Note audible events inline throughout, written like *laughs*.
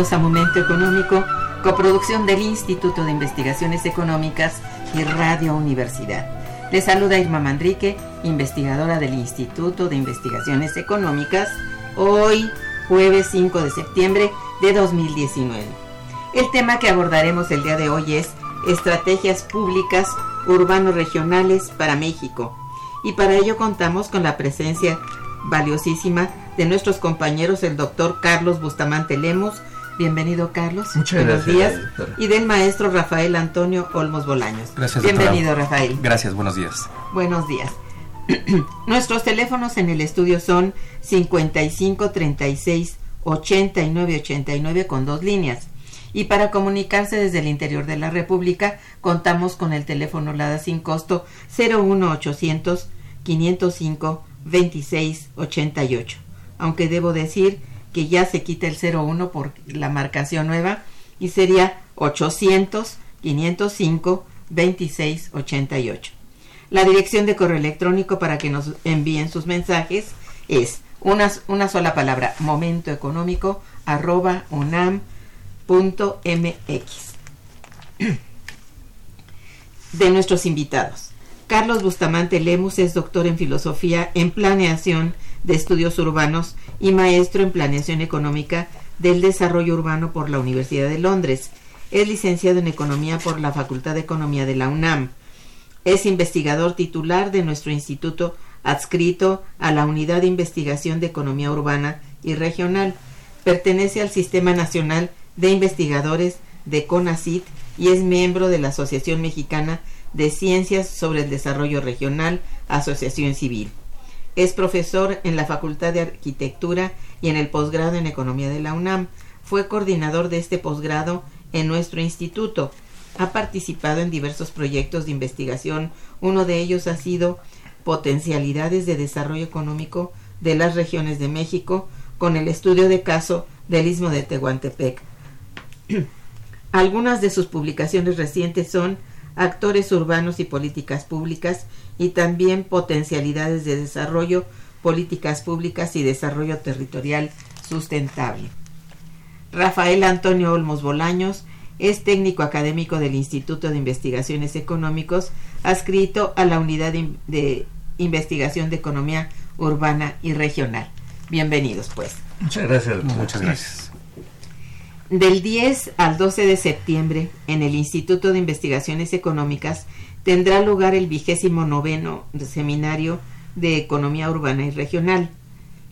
Bienvenidos a Momento Económico, coproducción del Instituto de Investigaciones Económicas y Radio Universidad. Les saluda Irma Manrique, investigadora del Instituto de Investigaciones Económicas, hoy jueves 5 de septiembre de 2019. El tema que abordaremos el día de hoy es Estrategias Públicas Urbanos Regionales para México. Y para ello contamos con la presencia valiosísima de nuestros compañeros, el doctor Carlos Bustamante Lemos. Bienvenido, Carlos. Muchas buenos días. Y del maestro Rafael Antonio Olmos Bolaños. Gracias, Bienvenido, Rafael. Gracias, buenos días. Buenos días. *clears throat* Nuestros teléfonos en el estudio son 55 36 89 89 con dos líneas. Y para comunicarse desde el interior de la República, contamos con el teléfono LADA sin costo 01800 505 2688 aunque debo decir que ya se quita el 01 por la marcación nueva y sería 800 505 2688. La dirección de correo electrónico para que nos envíen sus mensajes es una, una sola palabra, momentoeconómico arroba unam.mx. *clears throat* De nuestros invitados. Carlos Bustamante Lemus es doctor en filosofía en planeación de Estudios Urbanos y maestro en Planeación Económica del Desarrollo Urbano por la Universidad de Londres. Es licenciado en Economía por la Facultad de Economía de la UNAM. Es investigador titular de nuestro instituto adscrito a la Unidad de Investigación de Economía Urbana y Regional. Pertenece al Sistema Nacional de Investigadores de CONACIT y es miembro de la Asociación Mexicana de Ciencias sobre el Desarrollo Regional, Asociación Civil. Es profesor en la Facultad de Arquitectura y en el posgrado en Economía de la UNAM. Fue coordinador de este posgrado en nuestro instituto. Ha participado en diversos proyectos de investigación. Uno de ellos ha sido Potencialidades de Desarrollo Económico de las Regiones de México con el estudio de caso del Istmo de Tehuantepec. *clears throat* Algunas de sus publicaciones recientes son Actores Urbanos y Políticas Públicas y también potencialidades de desarrollo, políticas públicas y desarrollo territorial sustentable. Rafael Antonio Olmos Bolaños es técnico académico del Instituto de Investigaciones Económicos, adscrito a la Unidad de, Investigación de Economía Urbana y Regional. Bienvenidos, pues. Muchas gracias. Muchas gracias. Del 10 al 12 de septiembre, en el Instituto de Investigaciones Económicas, tendrá lugar el vigésimo noveno seminario de Economía Urbana y Regional.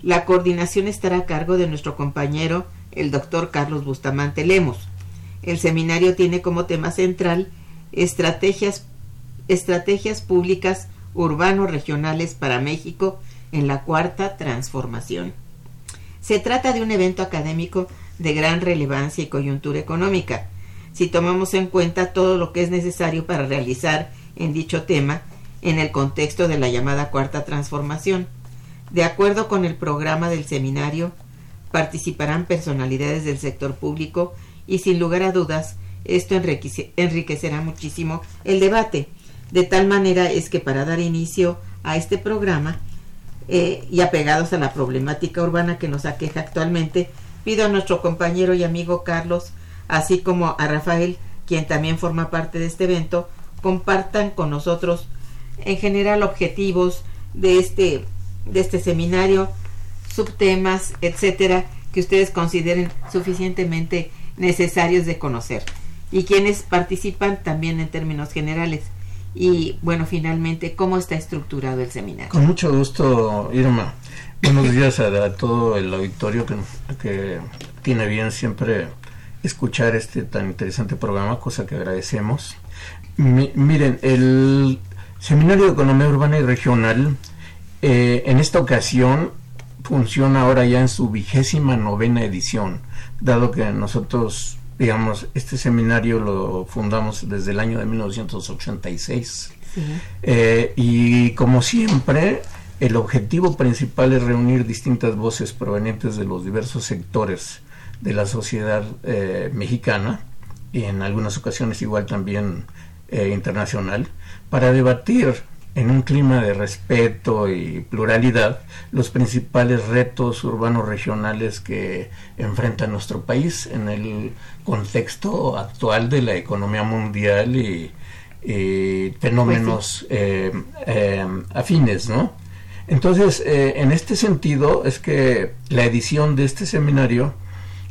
La coordinación estará a cargo de nuestro compañero, el doctor Carlos Bustamante Lemos. El seminario tiene como tema central estrategias, estrategias públicas urbanos regionales para México en la cuarta transformación. Se trata de un evento académico de gran relevancia y coyuntura económica, si tomamos en cuenta todo lo que es necesario para realizar en dicho tema en el contexto de la llamada cuarta transformación. De acuerdo con el programa del seminario, participarán personalidades del sector público y sin lugar a dudas esto enriquecerá muchísimo el debate. De tal manera es que para dar inicio a este programa eh, y apegados a la problemática urbana que nos aqueja actualmente, pido a nuestro compañero y amigo Carlos, así como a Rafael, quien también forma parte de este evento, compartan con nosotros en general objetivos de este, de este seminario, subtemas, etcétera, que ustedes consideren suficientemente necesarios de conocer y quienes participan también en términos generales. Y bueno, finalmente, ¿cómo está estructurado el seminario? Con mucho gusto, Irma. Buenos días a, todo el auditorio que, que, tiene bien siempre escuchar este tan interesante programa, cosa que agradecemos. miren, el Seminario de Economía Urbana y Regional eh, en esta ocasión funciona ahora ya en su vigésima novena edición, dado que nosotros digamos, este seminario lo fundamos desde el año de 1986. Eh, y como siempre, el objetivo principal es reunir distintas voces provenientes de los diversos sectores de la sociedad eh, mexicana y en algunas ocasiones igual también eh, internacional para debatir en un clima de respeto y pluralidad los principales retos urbanos regionales que enfrenta nuestro país en el contexto actual de la economía mundial y, fenómenos pues eh, eh, afines, ¿no? Entonces, eh, en este sentido, es que la edición de este seminario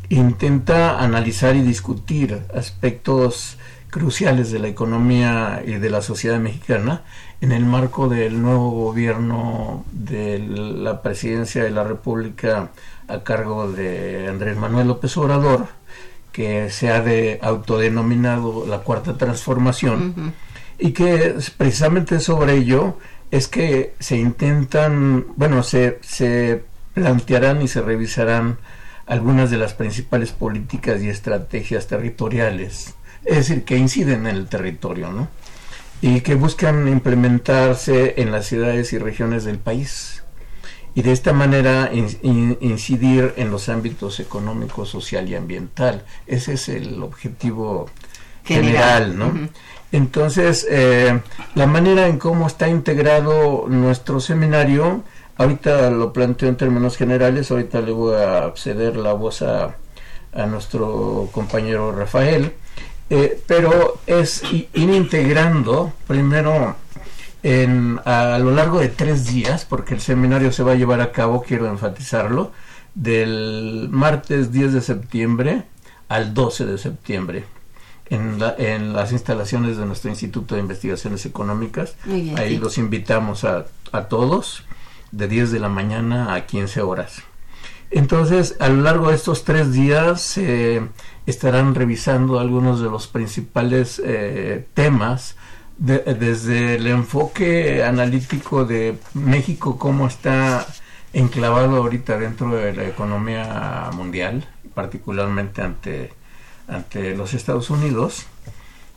intenta analizar y discutir aspectos cruciales de la economía y de la sociedad mexicana en el marco del nuevo gobierno de la presidencia de la República a cargo de Andrés Manuel López Obrador, que se ha de autodenominado la cuarta transformación, y que precisamente sobre ello es que se intentan, bueno, se, se plantearán y se revisarán algunas de las principales políticas y estrategias territoriales, es decir, que inciden en el territorio, ¿no? Y que buscan implementarse en las ciudades y regiones del país y de esta manera incidir en los ámbitos económico, social y ambiental. Ese es el objetivo general, ¿no? Entonces, eh, la manera en cómo está integrado nuestro seminario, ahorita lo planteo en términos generales, ahorita le voy a ceder la voz a, a nuestro compañero Rafael, eh, pero es ir integrando primero en, a, lo largo de tres días, porque el seminario se va a llevar a cabo, quiero enfatizarlo, del martes 10 de septiembre al 12 de septiembre. En, en las instalaciones de nuestro Instituto de Investigaciones Económicas. Ahí los invitamos a, a todos de 10 de la mañana a 15 horas. Entonces, a lo largo de estos tres días se estarán revisando algunos de los principales eh, temas desde el enfoque analítico de México, cómo está enclavado ahorita dentro de la economía mundial, particularmente ante, ante los Estados Unidos,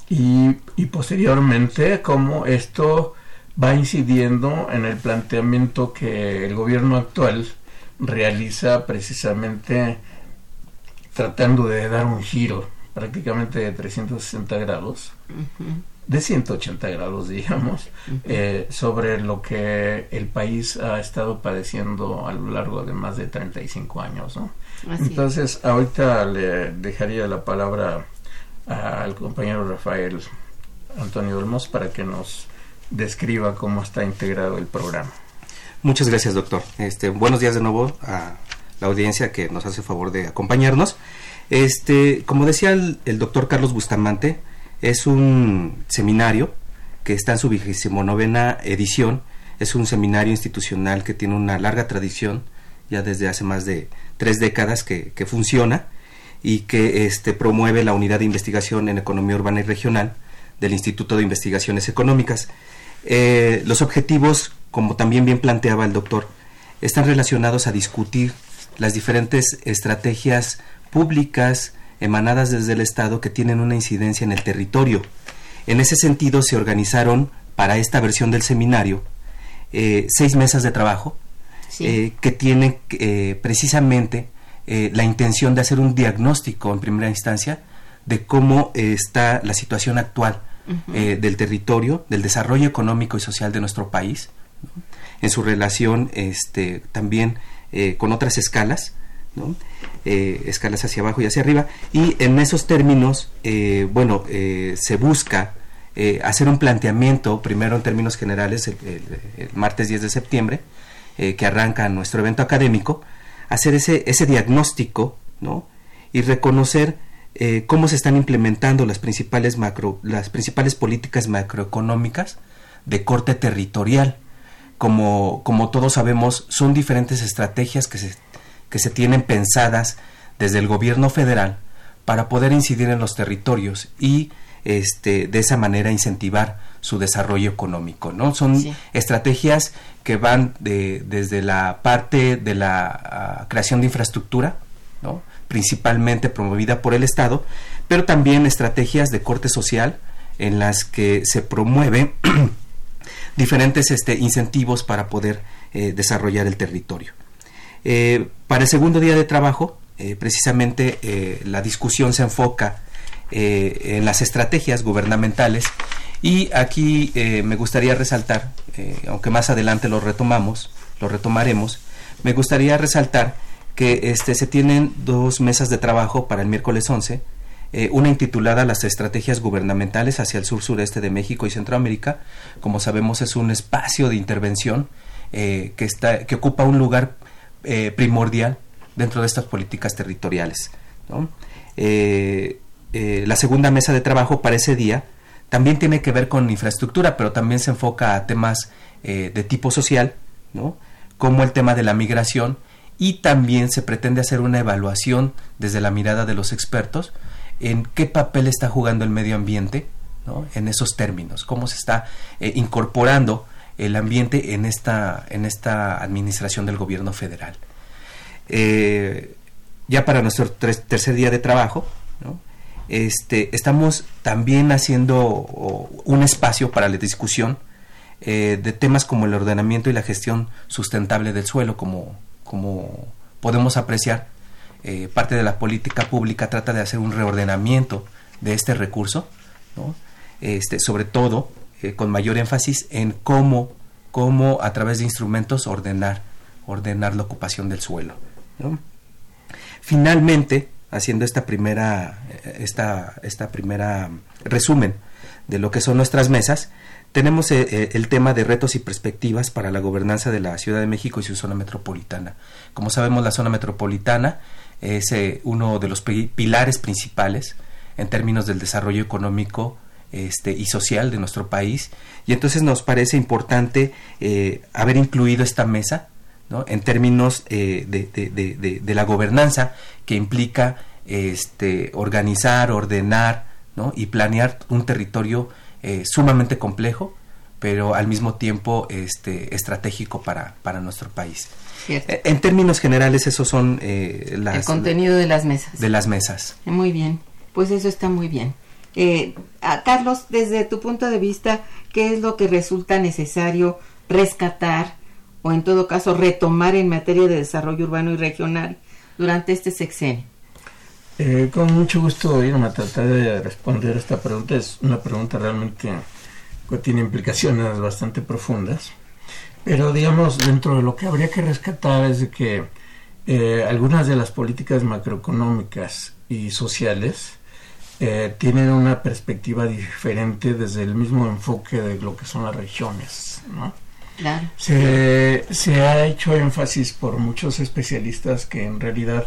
y, y posteriormente cómo esto va incidiendo en el planteamiento que el gobierno actual realiza precisamente tratando de dar un giro prácticamente de 360 grados de 180 grados, digamos, eh, sobre lo que el país ha estado padeciendo a lo largo de más de 35 años. ¿no? Entonces, ahorita le dejaría la palabra al compañero Rafael Antonio Olmos para que nos describa cómo está integrado el programa. Muchas gracias, doctor. Este, buenos días de nuevo a la audiencia que nos hace favor de acompañarnos. Este, como decía el, doctor Carlos Bustamante, es un seminario que está en su vigésimo novena edición. Es un seminario institucional que tiene una larga tradición, ya desde hace más de tres décadas que, funciona y que este, promueve la unidad de investigación en economía urbana y regional del Instituto de Investigaciones Económicas. Eh, los objetivos, como también bien planteaba el doctor, están relacionados a discutir las diferentes estrategias públicas emanadas desde el Estado que tienen una incidencia en el territorio. En ese sentido, se organizaron para esta versión del seminario eh, seis mesas de trabajo eh, que tienen eh, precisamente la intención de hacer un diagnóstico en primera instancia de cómo está la situación actual del territorio, del desarrollo económico y social de nuestro país, en su relación este, también con otras escalas, escalas hacia abajo y hacia arriba, y en esos términos, bueno, se busca eh, hacer un planteamiento, primero en términos generales, el, martes 10 de septiembre, eh, que arranca nuestro evento académico, hacer ese, ese diagnóstico ¿no? y reconocer eh, cómo se están implementando las principales, macro, las principales políticas macroeconómicas de corte territorial. Como, como todos sabemos, son diferentes estrategias que se, que se tienen pensadas desde el gobierno federal para poder incidir en los territorios y este, de esa manera incentivar su desarrollo económico, ¿no? Son estrategias que van de, desde la parte de la ah, creación de infraestructura, ¿no? principalmente promovida por el Estado, pero también estrategias de corte social en las que se promueven *clears throat* diferentes este, incentivos para poder eh, desarrollar el territorio. Eh, para el segundo día de trabajo, eh, precisamente la discusión se enfoca en las estrategias gubernamentales y aquí me gustaría resaltar, aunque más adelante lo retomamos, lo retomaremos, me gustaría resaltar que este, se tienen dos mesas de trabajo para el miércoles 11, una intitulada Las estrategias gubernamentales hacia el sur-sureste de México y Centroamérica. Como sabemos es un espacio de intervención que, está, que ocupa un lugar primordial dentro de estas políticas territoriales. Eh, la segunda mesa de trabajo para ese día también tiene que ver con infraestructura, pero también se enfoca a temas eh, de tipo social, como el tema de la migración, y también se pretende hacer una evaluación desde la mirada de los expertos en qué papel está jugando el medio ambiente ¿no? en esos términos, cómo se está eh, incorporando el ambiente en esta, en esta administración del gobierno federal. ya para nuestro tercer día de trabajo, este, estamos también haciendo un espacio para la discusión eh, de temas como el ordenamiento y la gestión sustentable del suelo, como, como podemos apreciar. Eh, parte de la política pública trata de hacer un reordenamiento de este recurso, este, sobre todo eh, con mayor énfasis en cómo, cómo a través de instrumentos ordenar, ordenar la ocupación del suelo. Finalmente, haciendo esta primera, esta, esta primera resumen de lo que son nuestras mesas, tenemos eh, eh, el tema de retos y perspectivas para la gobernanza de la Ciudad de México y su zona metropolitana. Como sabemos, la zona metropolitana es eh, uno de los pilares principales en términos del desarrollo económico este, y social de nuestro país. Y entonces nos parece importante haber incluido esta mesa en términos de, de, de, la gobernanza que implica este, organizar, ordenar ¿no? y planear un territorio eh, sumamente complejo, pero al mismo tiempo este, estratégico para, para nuestro país. Eh, en términos generales, esos son eh, las, el contenido de las mesas. De las mesas. Muy bien, pues eso está muy bien. Carlos, desde tu punto de vista, ¿qué es lo que resulta necesario rescatar o en todo caso retomar en materia de desarrollo urbano y regional durante este sexenio? Eh, con mucho gusto irme a tratar de responder esta pregunta. Es una pregunta realmente que tiene implicaciones bastante profundas. Pero digamos, dentro de lo que habría que rescatar es de que eh, algunas de las políticas macroeconómicas y sociales eh, tienen una perspectiva diferente desde el mismo enfoque de lo que son las regiones. ¿no? Se, se, ha hecho énfasis por muchos especialistas que en realidad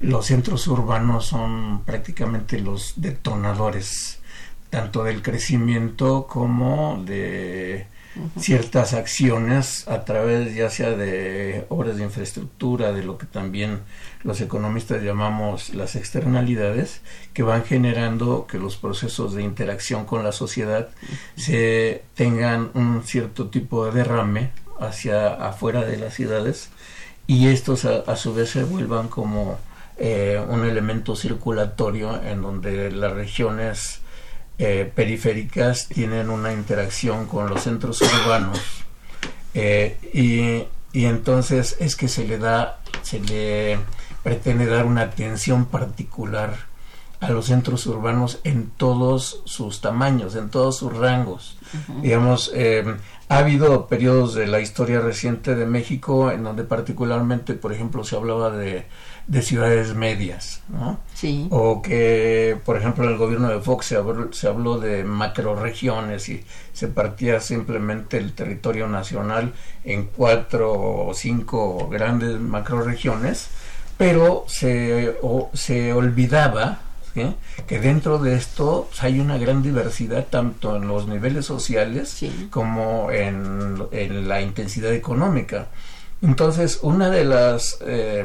los centros urbanos son prácticamente los detonadores tanto del crecimiento como de ciertas acciones a través ya sea de obras de infraestructura, de lo que también los economistas llamamos las externalidades, que van generando que los procesos de interacción con la sociedad se tengan un cierto tipo de derrame hacia afuera de las ciudades y estos a, su vez se vuelvan como eh, un elemento circulatorio en donde las regiones eh, periféricas tienen una interacción con los centros urbanos eh, y, y, entonces es que se le da, se le pretende dar una atención particular a los centros urbanos en todos sus tamaños, en todos sus rangos. Digamos, eh, ha habido periodos de la historia reciente de México en donde particularmente, por ejemplo, se hablaba de de ciudades medias, ¿no? Sí. O que, por ejemplo, en el gobierno de Fox se habló, se habló de macroregiones y se partía simplemente el territorio nacional en cuatro o cinco grandes macroregiones, pero se, se olvidaba que dentro de esto pues, hay una gran diversidad tanto en los niveles sociales como en, en, la intensidad económica. Entonces, una de las... Eh,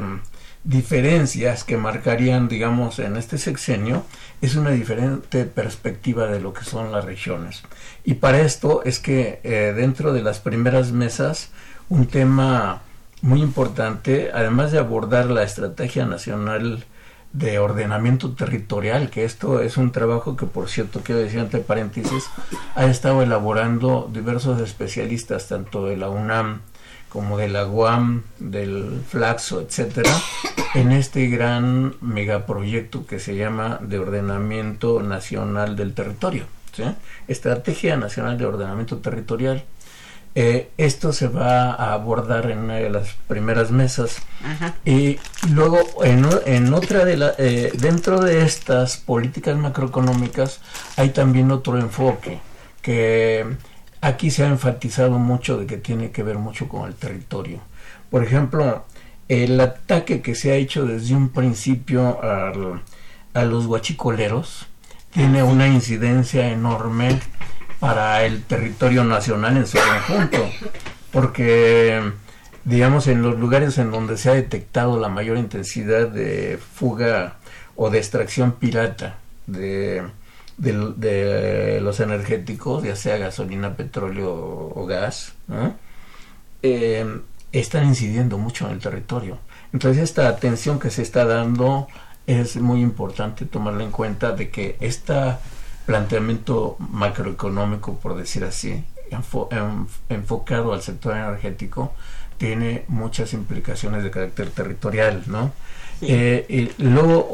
diferencias que marcarían, digamos, en este sexenio es una diferente perspectiva de lo que son las regiones. Y para esto es que eh, dentro de las primeras mesas, un tema muy importante, además de abordar la estrategia nacional de ordenamiento territorial, que esto es un trabajo que, por cierto, quiero decir entre paréntesis, ha estado elaborando diversos especialistas, tanto de la UNAM, como de la UAM, del Flaxo, etcétera, en este gran megaproyecto que se llama de ordenamiento nacional del territorio, Estrategia Nacional de Ordenamiento Territorial. Eh, esto se va a abordar en una de las primeras mesas. Y luego en, en otra de la, eh, dentro de estas políticas macroeconómicas hay también otro enfoque que aquí se ha enfatizado mucho de que tiene que ver mucho con el territorio. Por ejemplo, el ataque que se ha hecho desde un principio a los guachicoleros tiene una incidencia enorme para el territorio nacional en su conjunto, porque digamos en los lugares en donde se ha detectado la mayor intensidad de fuga o de extracción pirata de de, los energéticos, ya sea gasolina, petróleo o gas, eh, están incidiendo mucho en el territorio. Entonces esta atención que se está dando es muy importante tomarla en cuenta de que este planteamiento macroeconómico, por decir así, enfocado al sector energético, tiene muchas implicaciones de carácter territorial, ¿no? Eh, y luego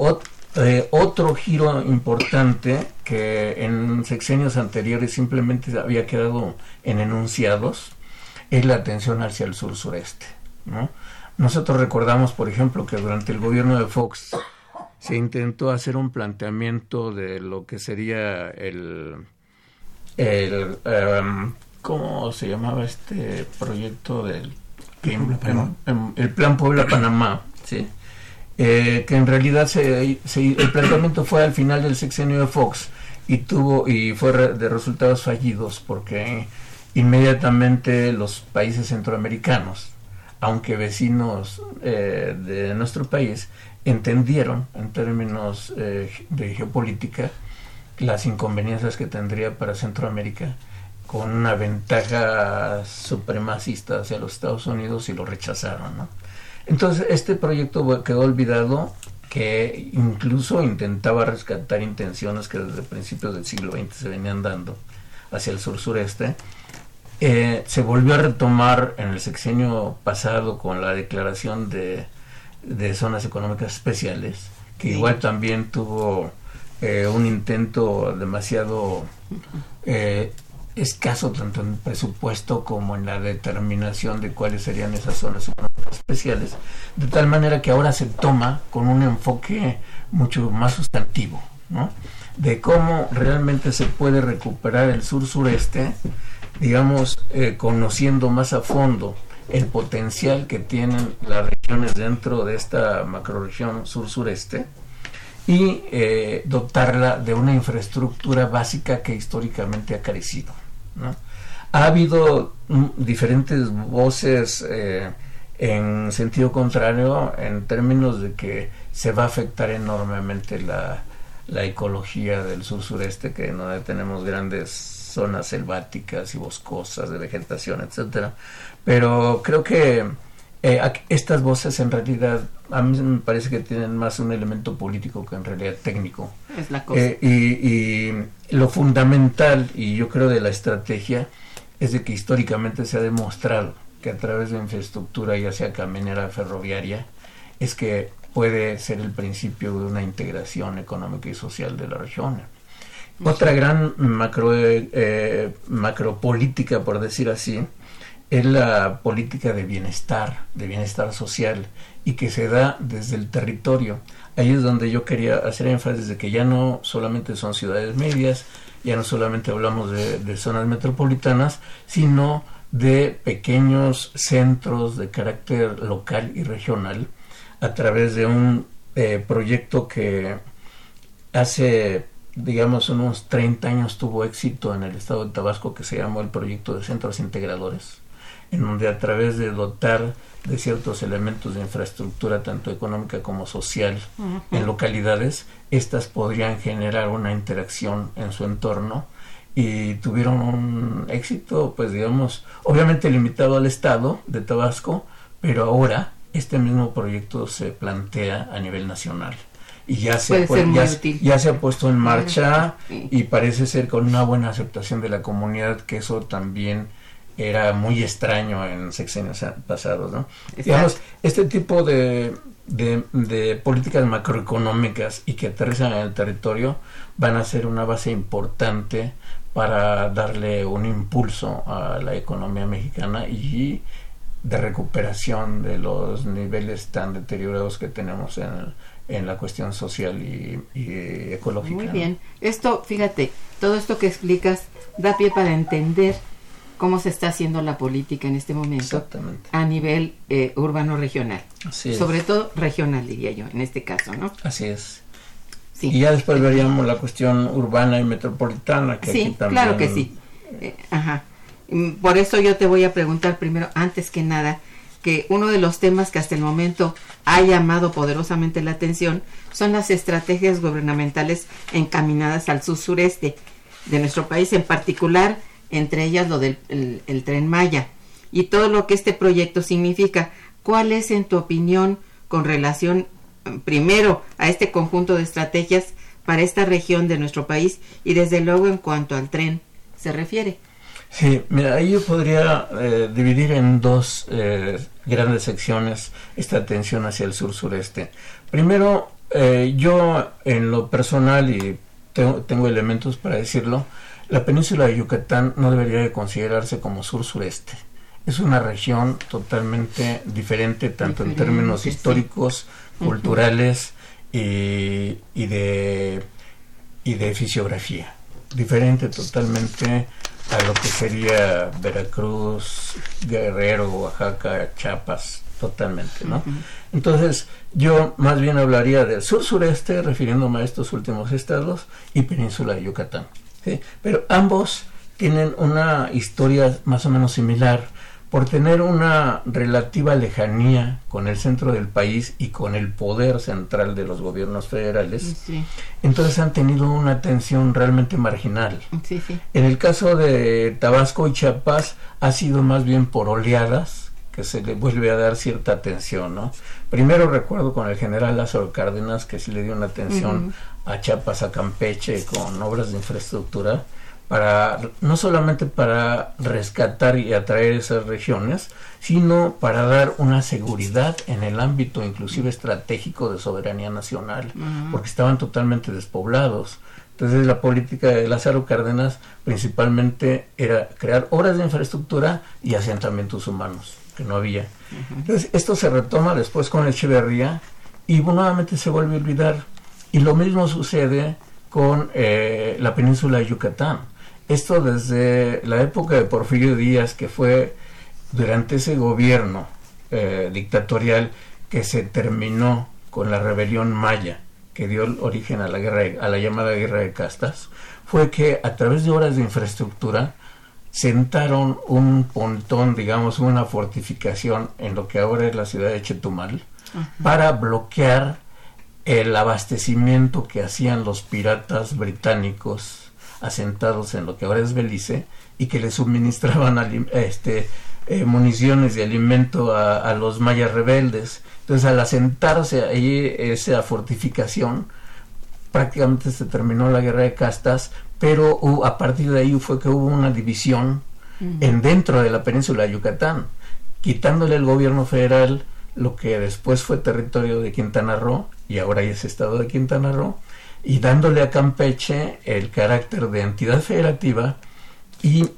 eh, otro giro importante que en sexenios anteriores simplemente había quedado en enunciados es la atención hacia el sur sureste. Nosotros recordamos, por ejemplo, que durante el gobierno de Fox se intentó hacer un planteamiento de lo que sería el, el em, ¿cómo se llamaba este proyecto del el Plan Puebla-Panamá, ¿sí? Eh, que en realidad se, el planteamiento fue al final del sexenio de Fox y tuvo y fue de resultados fallidos porque inmediatamente los países centroamericanos, aunque vecinos eh, de nuestro país, entendieron en términos eh, de geopolítica las inconveniencias que tendría para Centroamérica con una ventaja supremacista hacia los Estados Unidos y lo rechazaron, ¿no? Entonces, este proyecto quedó olvidado, que incluso intentaba rescatar intenciones que desde principios del siglo XX se venían dando hacia el sur-sureste. Eh, se volvió a retomar en el sexenio pasado con la declaración de, zonas económicas especiales, que igual también tuvo eh, un intento demasiado eh, escaso tanto en presupuesto como en la determinación de cuáles serían esas zonas especiales, de tal manera que ahora se toma con un enfoque mucho más sustantivo, ¿no? de cómo realmente se puede recuperar el sur-sureste, digamos, eh, conociendo más a fondo el potencial que tienen las regiones dentro de esta macroregión sur-sureste, y eh, dotarla de una infraestructura básica que históricamente ha carecido. Ha habido mm, diferentes voces eh, en sentido contrario en términos de que se va a afectar enormemente la, la ecología del sur sureste, que no tenemos grandes zonas selváticas y boscosas de vegetación, etcétera. Pero creo que eh, estas voces en realidad a mí me parece que tienen más un elemento político que en realidad técnico. Es la cosa. Eh, y, lo fundamental, y yo creo de la estrategia, es de que históricamente se ha demostrado que a través de infraestructura, ya sea caminera, ferroviaria, es que puede ser el principio de una integración económica y social de la región. Otra gran macro, eh, macropolítica, por decir así, es la política de bienestar, de bienestar social, y que se da desde el territorio. Ahí es donde yo quería hacer énfasis de que ya no solamente son ciudades medias, ya no solamente hablamos de zonas metropolitanas, sino de pequeños centros de carácter local y regional, a través de un eh, proyecto que hace, digamos, unos 30 años tuvo éxito en el estado de Tabasco, que se llamó el proyecto de centros integradores, en donde a través de dotar de ciertos elementos de infraestructura, tanto económica como social, en localidades, estas podrían generar una interacción en su entorno y tuvieron un éxito, pues digamos, obviamente limitado al estado de Tabasco, pero ahora este mismo proyecto se plantea a nivel nacional y ya se, ya, se ha puesto en marcha y parece ser con una buena aceptación de la comunidad que eso también era muy extraño en sexenios pasados, ¿no? Digamos, este tipo de, de, políticas macroeconómicas y que aterrizan en el territorio van a ser una base importante para darle un impulso a la economía mexicana y de recuperación de los niveles tan deteriorados que tenemos en, en la cuestión social y, ecológica. Muy bien. Esto, fíjate, todo esto que explicas da pie para entender cómo se está haciendo la política en este momento a nivel eh, urbano regional. Sobre todo regional, diría yo, en este caso, ¿no? Así es. Sí. Y ya después veríamos la cuestión urbana y metropolitana. Que sí, claro que sí. Eh, ajá. Mm, por eso yo te voy a preguntar primero, antes que nada, que uno de los temas que hasta el momento ha llamado poderosamente la atención son las estrategias gubernamentales encaminadas al sur-sureste de nuestro país, en particular, entre ellas lo del el, tren Maya y todo lo que este proyecto significa. ¿Cuál es, en tu opinión, con relación mm, primero a este conjunto de estrategias para esta región de nuestro país y desde luego en cuanto al tren se refiere? Sí, mira, ahí yo podría eh, dividir en dos eh, grandes secciones esta atención hacia el sur-sureste. Primero, eh, yo en lo personal, y tengo, tengo, elementos para decirlo, la península de Yucatán no debería de considerarse como sur-sureste. Es una región totalmente diferente, tanto en términos históricos, culturales y, y, de, y de fisiografía. Diferente totalmente a lo que sería Veracruz, Guerrero, Oaxaca, Chiapas, totalmente, ¿no? Entonces, yo más bien hablaría del sur-sureste, refiriéndome a estos últimos estados, y península de Yucatán. ¿Sí? Pero ambos tienen una historia más o menos similar por tener una relativa lejanía con el centro del país y con el poder central de los gobiernos federales, entonces han tenido una atención realmente marginal. En el caso de Tabasco y Chiapas ha sido más bien por oleadas que se le vuelve a dar cierta atención, ¿no? Primero recuerdo con el general Lázaro Cárdenas que sí le dio una atención a Chiapas, a Campeche con obras de infraestructura, para no solamente para rescatar y atraer esas regiones, sino para dar una seguridad en el ámbito inclusive estratégico de soberanía nacional, porque estaban totalmente despoblados. Entonces la política de Lázaro Cárdenas principalmente era crear obras de infraestructura y asentamientos humanos, que no había. Entonces esto se retoma después con Echeverría y nuevamente se vuelve a olvidar. Y lo mismo sucede con eh, la península de Yucatán. Esto desde la época de Porfirio Díaz, que fue durante ese gobierno eh, dictatorial que se terminó con la rebelión maya, que dio origen a la, guerra, a la llamada guerra de castas, fue que a través de obras de infraestructura sentaron un pontón, digamos, una fortificación en lo que ahora es la ciudad de Chetumal, para bloquear el abastecimiento que hacían los piratas británicos asentados en lo que ahora es Belice y que le suministraban este, eh, municiones y alimento a, los mayas rebeldes. Entonces, al asentarse ahí esa fortificación, prácticamente se terminó la guerra de castas, pero a partir de ahí fue que hubo una división en dentro de la península de Yucatán, quitándole el gobierno federal lo que después fue territorio de Quintana Roo y ahora es estado de Quintana Roo, y dándole a Campeche el carácter de entidad federativa y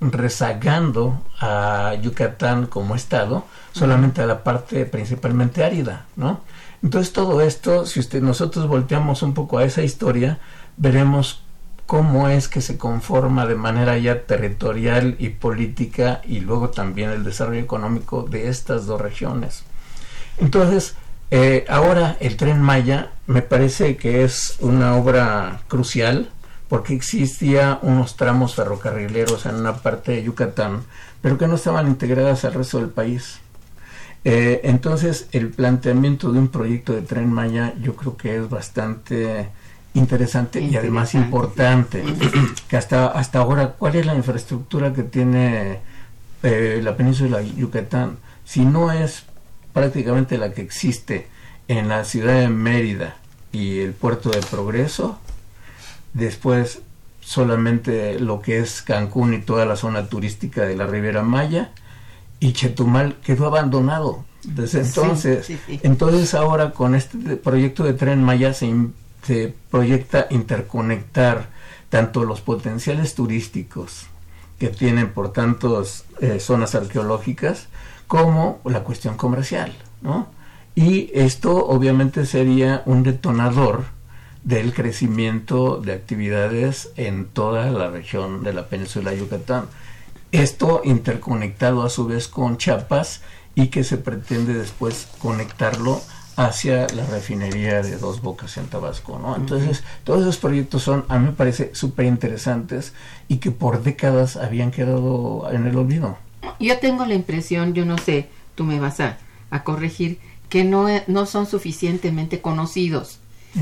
rezagando a Yucatán como estado solamente a la parte principalmente árida, ¿no? Entonces todo esto, si usted nosotros volteamos un poco a esa historia, veremos cómo es que se conforma de manera ya territorial y política y luego también el desarrollo económico de estas dos regiones. Entonces, eh, ahora el tren Maya me parece que es una obra crucial porque existía unos tramos ferrocarrileros en una parte de Yucatán, pero que no estaban integradas al resto del país. Eh, entonces, el planteamiento de un proyecto de tren Maya yo creo que es bastante interesante, y además importante. *clears throat* que hasta, hasta ahora, ¿cuál es la infraestructura que tiene eh, la península de Yucatán? Si no es prácticamente la que existe en la ciudad de Mérida y el puerto de Progreso, después solamente lo que es Cancún y toda la zona turística de la Ribera Maya, y Chetumal quedó abandonado. Desde entonces, entonces ahora con este proyecto de tren Maya se, se proyecta interconectar tanto los potenciales turísticos que tienen por tantas eh, zonas arqueológicas como la cuestión comercial, ¿no? Y esto obviamente sería un detonador del crecimiento de actividades en toda la región de la península de Yucatán. Esto interconectado a su vez con Chiapas y que se pretende después conectarlo hacia la refinería de Dos Bocas en Tabasco, ¿no? Entonces, todos esos proyectos son, a mí me parece, súper interesantes y que por décadas habían quedado en el olvido. Yo tengo la impresión, yo no sé, tú me vas a, corregir, que no, no son suficientemente conocidos.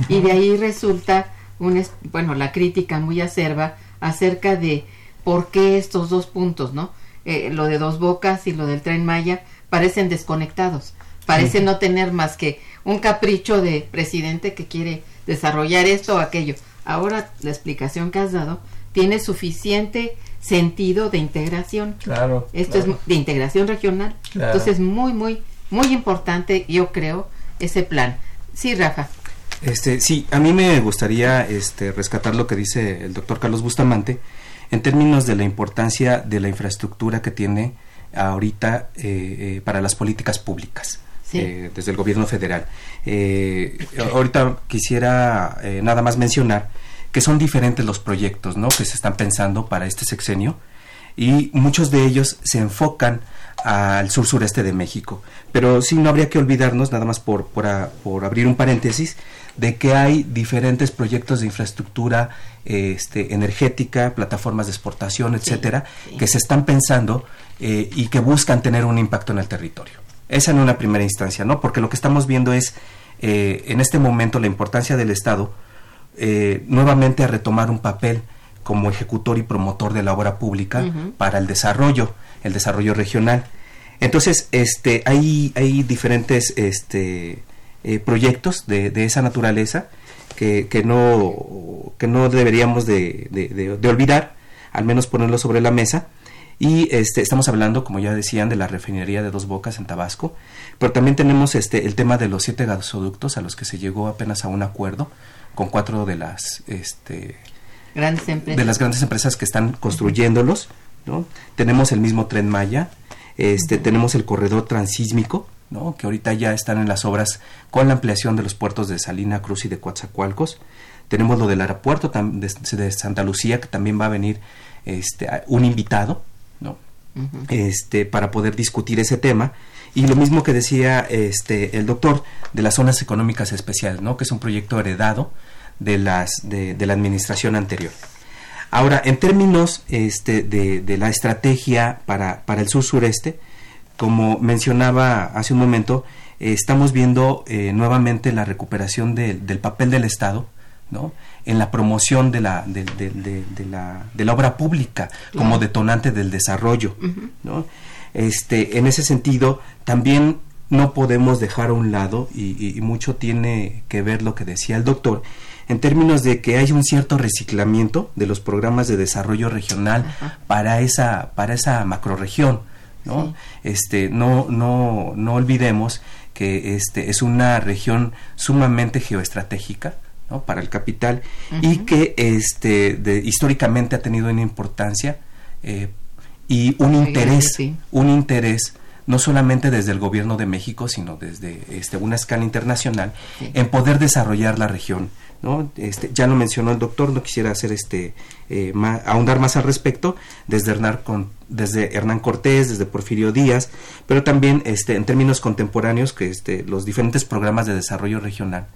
Y de ahí resulta, un, bueno, la crítica muy acerba acerca de por qué estos dos puntos, ¿no? Eh, lo de Dos Bocas y lo del Tren Maya parecen desconectados Parece no tener más que un capricho de presidente que quiere desarrollar esto o aquello. Ahora la explicación que has dado tiene suficiente sentido de integración. Claro. Esto es de integración regional. Entonces, muy, muy, muy importante, yo creo, ese plan. Sí, Rafa. Este, sí, a mí me gustaría este, rescatar lo que dice el doctor Carlos Bustamante en términos de la importancia de la infraestructura que tiene ahorita eh, eh, para las políticas públicas. Eh, desde el gobierno federal. Eh, ahorita quisiera eh, nada más mencionar que son diferentes los proyectos ¿no? que se están pensando para este sexenio y muchos de ellos se enfocan al sur sureste de México. Pero sí no habría que olvidarnos, nada más por, por, abrir un paréntesis, de que hay diferentes proyectos de infraestructura este, energética, plataformas de exportación, etcétera, que se están pensando y que buscan tener un impacto en el territorio. Esa en una primera instancia, ¿no? Porque lo que estamos viendo es eh, en este momento la importancia del Estado eh, nuevamente a retomar un papel como ejecutor y promotor de la obra pública para el desarrollo, el desarrollo regional. Entonces, este, hay, hay diferentes este, eh, proyectos de, de, esa naturaleza que, que, no, que no deberíamos de, de olvidar, al menos ponerlo sobre la mesa, y este, estamos hablando, como ya decían, de la refinería de Dos Bocas en Tabasco, pero también tenemos este, el tema de los siete gasoductos a los que se llegó apenas a un acuerdo con cuatro de las, este, grandes empresas. de las grandes empresas que están construyéndolos. ¿no? Tenemos el mismo tren Maya, este, tenemos el corredor transísmico, ¿no? que ahorita ya están en las obras con la ampliación de los puertos de Salina Cruz y de Coatzacoalcos. Tenemos lo del aeropuerto de, de Santa Lucía, que también va a venir este, un invitado este, para poder discutir ese tema. Y lo mismo que decía este, el doctor de las zonas económicas especiales, ¿no? que es un proyecto heredado de, las, de, la administración anterior. Ahora, en términos este, de, la estrategia para, para el sur-sureste, como mencionaba hace un momento, eh, estamos viendo eh, nuevamente la recuperación del papel del Estado ¿no? en la promoción de la, de, la, de la obra pública como detonante del desarrollo. ¿no? Este, en ese sentido, también no podemos dejar a un lado, y, mucho tiene que ver lo que decía el doctor, en términos de que hay un cierto reciclamiento de los programas de desarrollo regional para esa, para esa macroregión. ¿no? Este, no, no, no olvidemos que este, es una región sumamente geoestratégica, ¿no? para el capital y que este, de, históricamente ha tenido una importancia eh, y un interés, un interés no solamente desde el gobierno de México, sino desde este, una escala internacional, en poder desarrollar la región. ¿no? Este, ya lo mencionó el doctor, no quisiera hacer este, eh, ahondar más al respecto, desde Hernán, desde Hernán Cortés, desde Porfirio Díaz, pero también este, en términos contemporáneos, que este, los diferentes programas de desarrollo regional,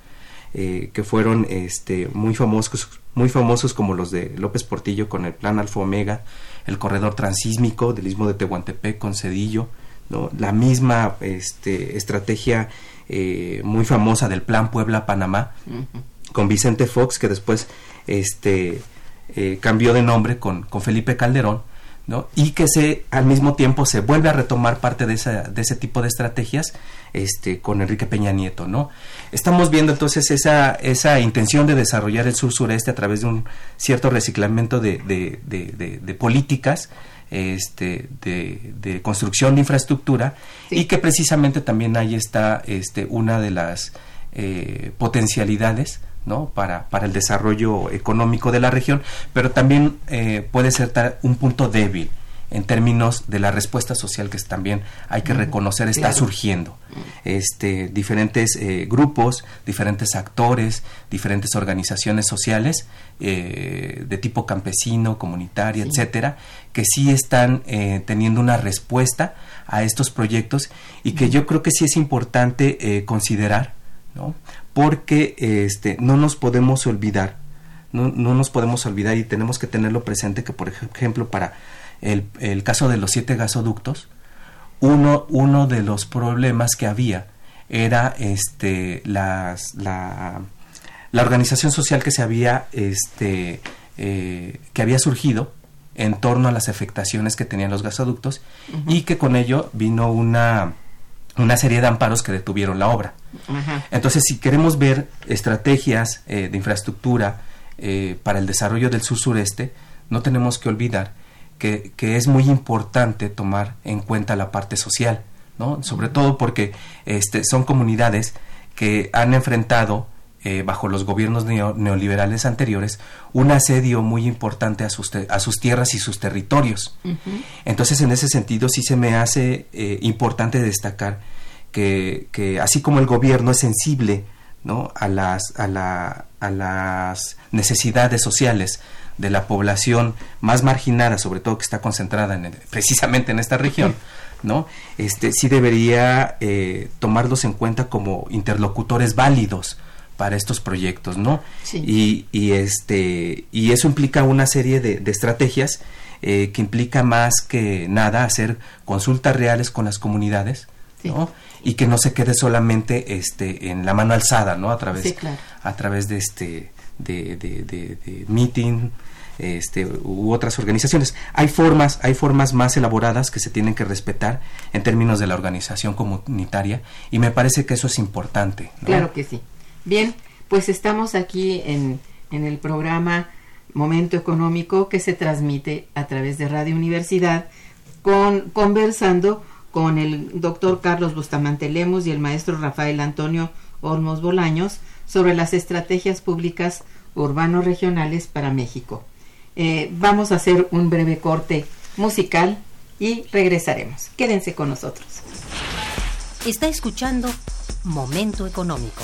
eh, que fueron este, muy famosos, muy famosos como los de López Portillo con el Plan Alfa Omega, el corredor transísmico del istmo de Tehuantepec con Cedillo, ¿no? la misma este, estrategia eh, muy famosa del Plan Puebla-Panamá, con Vicente Fox, que después este, eh, cambió de nombre con, con Felipe Calderón, ¿no? y que se al mismo tiempo se vuelve a retomar parte de, esa, de ese tipo de estrategias este, con Enrique Peña Nieto. ¿no? Estamos viendo entonces esa, esa intención de desarrollar el sur-sureste a través de un cierto reciclamiento de, de, políticas este, de, construcción de infraestructura y que precisamente también ahí está este, una de las eh, potencialidades ¿no? para, para el desarrollo económico de la región, pero también eh, puede ser un punto débil en términos de la respuesta social que también hay que reconocer está surgiendo. Este, diferentes eh, grupos, diferentes actores, diferentes organizaciones sociales eh, de tipo campesino, comunitaria, etcétera, que sí están eh, teniendo una respuesta a estos proyectos y que yo creo que sí es importante considerar, ¿no? porque este, no nos podemos olvidar, no, no nos podemos olvidar y tenemos que tenerlo presente que, por ejemplo, para el, caso de los siete gasoductos, uno, uno de los problemas que había era este, las, la, la, organización social que se había, este, eh, que había surgido en torno a las afectaciones que tenían los gasoductos y que con ello vino una, una serie de amparos que detuvieron la obra. Entonces, si queremos ver estrategias eh, de infraestructura eh, para el desarrollo del sur-sureste, no tenemos que olvidar que, es muy importante tomar en cuenta la parte social, ¿no? Sobre todo porque este, son comunidades que han enfrentado eh, bajo los gobiernos neoliberales anteriores un asedio muy importante a sus, a sus tierras y sus territorios. Entonces, en ese sentido, sí se me hace eh, importante destacar que, que, así como el gobierno es sensible ¿no? a, las, a, la, a las necesidades sociales de la población más marginada, sobre todo que está concentrada en, precisamente en esta región, ¿no? Este sí debería eh, tomarlos en cuenta como interlocutores válidos para estos proyectos, ¿no? Y, y, este y eso implica una serie de, estrategias eh, que implica más que nada hacer consultas reales con las comunidades, ¿no? Y que no se quede solamente este en la mano alzada, ¿no? A través a través de este de, de, de meeting este, u otras organizaciones. Hay formas, hay formas más elaboradas que se tienen que respetar en términos de la organización comunitaria y me parece que eso es importante. Claro que sí. Bien, pues estamos aquí en, en el programa Momento Económico que se transmite a través de Radio Universidad con, conversando con el doctor Carlos Bustamante Lemos y el maestro Rafael Antonio Olmos Bolaños sobre las estrategias públicas urbanos regionales para México. Eh, vamos a hacer un breve corte musical y regresaremos. Quédense con nosotros. Está escuchando Momento Económico.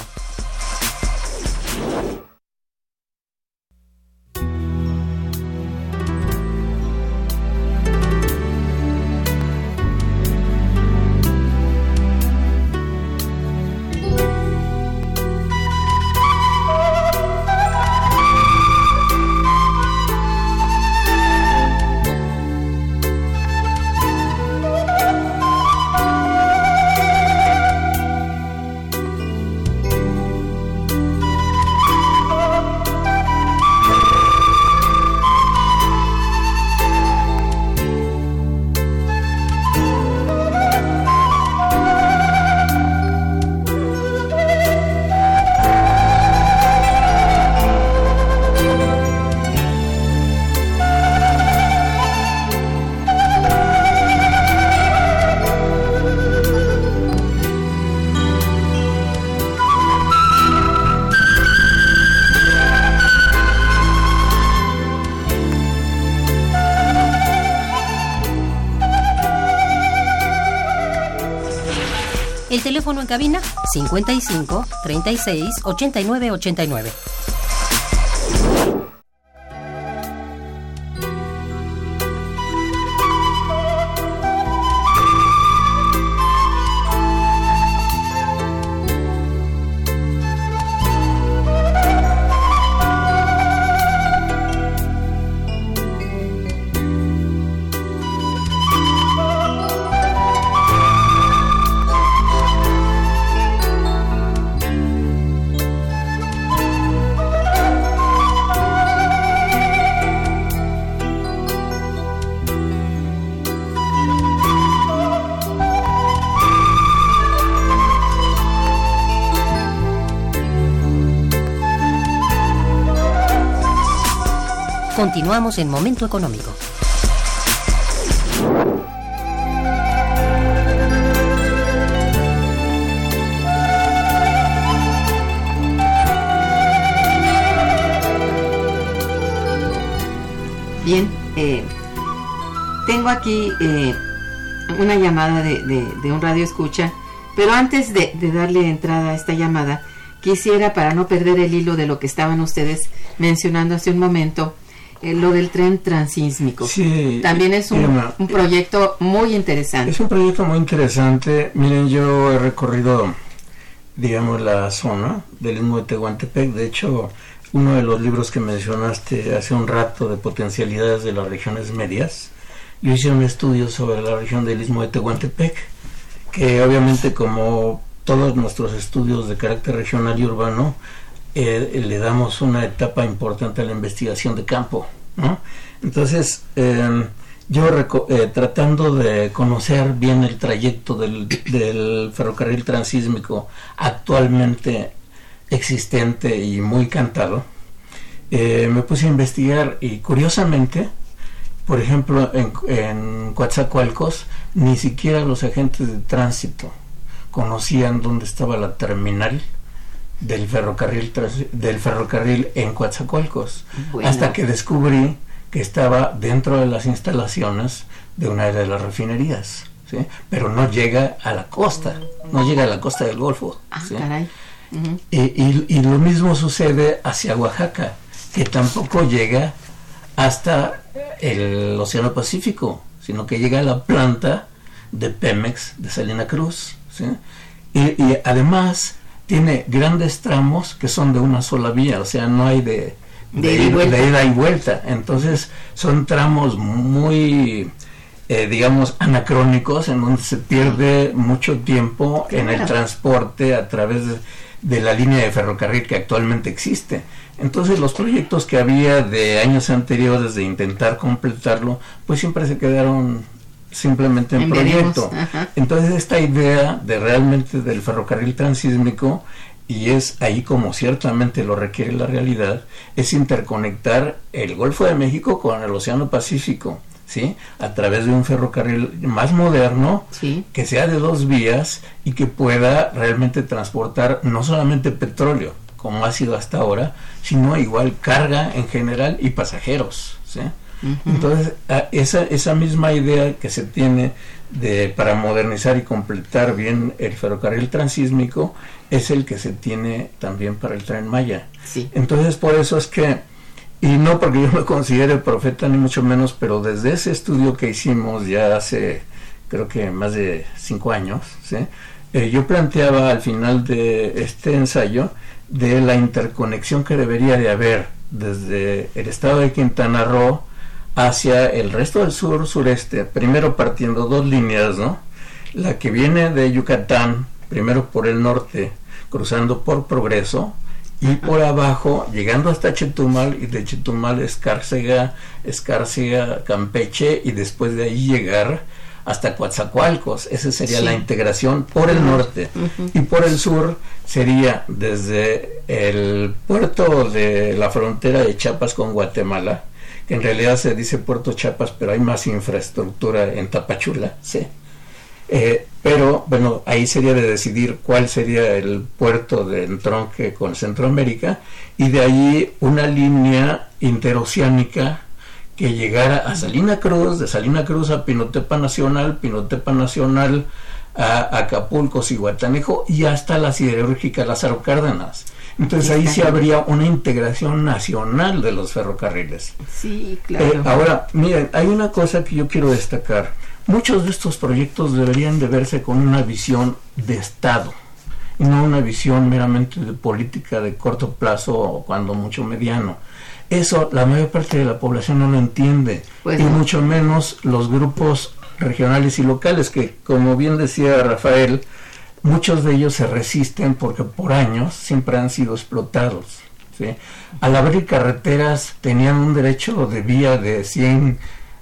Cabina 55 36 89 89. Continuamos en Momento Económico. Bien, eh, tengo aquí eh, una llamada de, un radio escucha, pero antes de, darle entrada a esta llamada, quisiera, para no perder el hilo de lo que estaban ustedes mencionando hace un momento, eh, lo del tren transísmico. Sí, También es un, un, proyecto muy interesante. Es un proyecto muy interesante. Miren, yo he recorrido, digamos, la zona del Istmo de Tehuantepec. De hecho, uno de los libros que mencionaste hace un rato de potencialidades de las regiones medias, yo hice un estudio sobre la región del Istmo de Tehuantepec, que obviamente como todos nuestros estudios de carácter regional y urbano, eh, le damos una etapa importante a la investigación de campo. Entonces, eh, yo eh, tratando de conocer bien el trayecto del, del ferrocarril transísmico actualmente existente y muy cantado, eh, me puse a investigar y curiosamente, por ejemplo, en, en Coatzacoalcos, ni siquiera los agentes de tránsito conocían dónde estaba la terminal del ferrocarril del ferrocarril en Coatzacoalcos bueno. hasta que descubrí que estaba dentro de las instalaciones de una de las refinerías ¿sí? pero no llega a la costa no llega a la costa del Golfo ah, ¿sí? caray. Uh -huh. y, y, y, lo mismo sucede hacia Oaxaca que tampoco llega hasta el Océano Pacífico sino que llega a la planta de Pemex de Salina Cruz ¿sí? y, y además tiene grandes tramos que son de una sola vía, o sea, no hay de, de, de, ida, de ida, y vuelta. Entonces, son tramos muy, eh, digamos, anacrónicos, en donde se pierde mucho tiempo claro. en el transporte a través de, la línea de ferrocarril que actualmente existe. Entonces, los proyectos que había de años anteriores de intentar completarlo, pues siempre se quedaron simplemente en, en proyecto. Entonces esta idea de realmente del ferrocarril transísmico, y es ahí como ciertamente lo requiere la realidad, es interconectar el Golfo de México con el Océano Pacífico. ¿Sí? a través de un ferrocarril más moderno sí. que sea de dos vías y que pueda realmente transportar no solamente petróleo como ha sido hasta ahora sino igual carga en general y pasajeros ¿sí? Entonces, esa, esa misma idea que se tiene de, para modernizar y completar bien el ferrocarril transísmico es el que se tiene también para el tren Maya. Sí. Entonces, por eso es que, y no porque yo me considere profeta ni mucho menos, pero desde ese estudio que hicimos ya hace, creo que más de cinco años, ¿sí? eh, yo planteaba al final de este ensayo de la interconexión que debería de haber desde el estado de Quintana Roo, hacia el resto del sur sureste, primero partiendo dos líneas, ¿no? La que viene de Yucatán, primero por el norte, cruzando por Progreso, y por abajo, llegando hasta Chetumal, y de Chetumal Escárcega, Escárcega, Campeche, y después de ahí llegar hasta Coatzacoalcos. Esa sería sí. la integración por el norte. Uh -huh. Y por el sur sería desde el puerto de la frontera de Chiapas con Guatemala, en realidad se dice Puerto Chiapas, pero hay más infraestructura en Tapachula, sí. Eh, pero bueno, ahí sería de decidir cuál sería el puerto de entronque con Centroamérica y de ahí una línea interoceánica que llegara a Salina Cruz, de Salina Cruz a Pinotepa Nacional, Pinotepa Nacional a Acapulco, Cihuatanejo y hasta la siderúrgica Lázaro Cárdenas. Entonces ahí sí habría una integración nacional de los ferrocarriles. Sí, Eh, claro. ahora, miren, hay una cosa que yo quiero destacar. Muchos de estos proyectos deberían de verse con una visión de Estado y no una visión meramente de política de corto plazo o cuando mucho mediano. Eso la mayor parte de la población no lo entiende Pues y mucho menos los grupos regionales y locales que, como bien decía Rafael, muchos de ellos se resisten porque por años siempre han sido explotados. Al abrir carreteras tenían un derecho de vía de 100,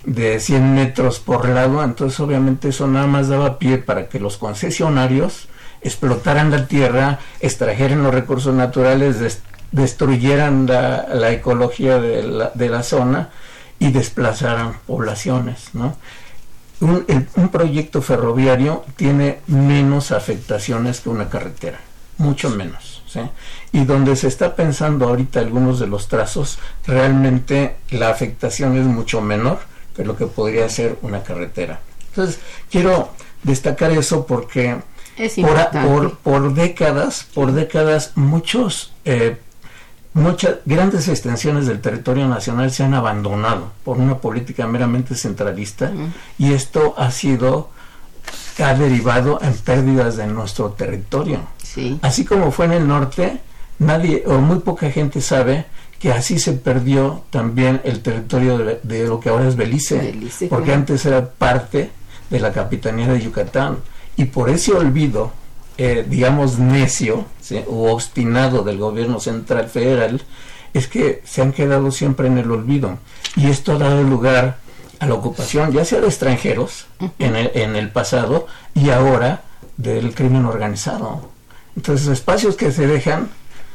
de 100 metros por lado, entonces obviamente eso nada más daba pie para que los concesionarios explotaran la tierra, extrajeran los recursos naturales, des- destruyeran la, la ecología de la, de la zona y desplazaran poblaciones, ¿no? Un, el- un proyecto ferroviario tiene menos afectaciones que una carretera, mucho menos. ¿sí? Y donde se está pensando ahorita algunos de los trazos, realmente la afectación es mucho menor que lo que podría ser una carretera. Entonces, quiero destacar eso porque Es por, a- importante. por, por décadas, por décadas, muchos, eh, muchas grandes extensiones del territorio nacional se han abandonado por una política meramente centralista y esto ha sido, ha derivado en pérdidas de nuestro territorio. Sí. Así como fue en el norte, nadie o muy poca gente sabe que así se perdió también el territorio de, de lo que ahora es Belice, Belice, porque antes era parte de la capitanía de Yucatán y por ese olvido, eh, digamos necio ¿sí? o obstinado del gobierno central federal, es que se han quedado siempre en el olvido y esto ha dado lugar a la ocupación, ya sea de extranjeros en el, en el pasado y ahora del crimen organizado. Entonces, espacios que se dejan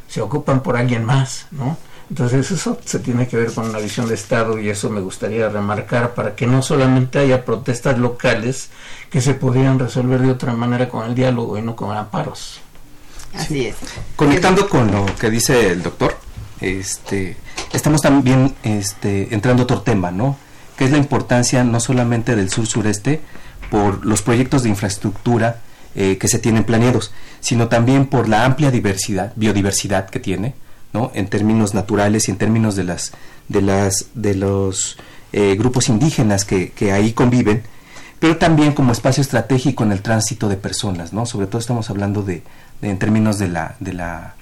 se ocupan por alguien más, ¿no? Entonces, eso se tiene que ver con una visión de Estado y eso me gustaría remarcar para que no solamente haya protestas locales que se pudieran resolver de otra manera con el diálogo y no con amparos. Así es. Conectando con lo que dice el doctor, este, estamos también este, entrando a otro tema, ¿no? Que es la importancia no solamente del sur-sureste por los proyectos de infraestructura eh, que se tienen planeados, sino también por la amplia diversidad, biodiversidad que tiene, En términos naturales y en términos de las, de las, de los eh, grupos indígenas que, que ahí conviven, pero también como espacio estratégico en el tránsito de personas, ¿no? Sobre todo estamos hablando de, de- en términos de la, de la,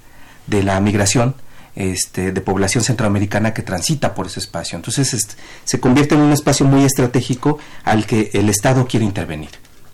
de la migración este, de población centroamericana que transita por ese espacio. Entonces este, se convierte en un espacio muy estratégico al que el Estado quiere intervenir,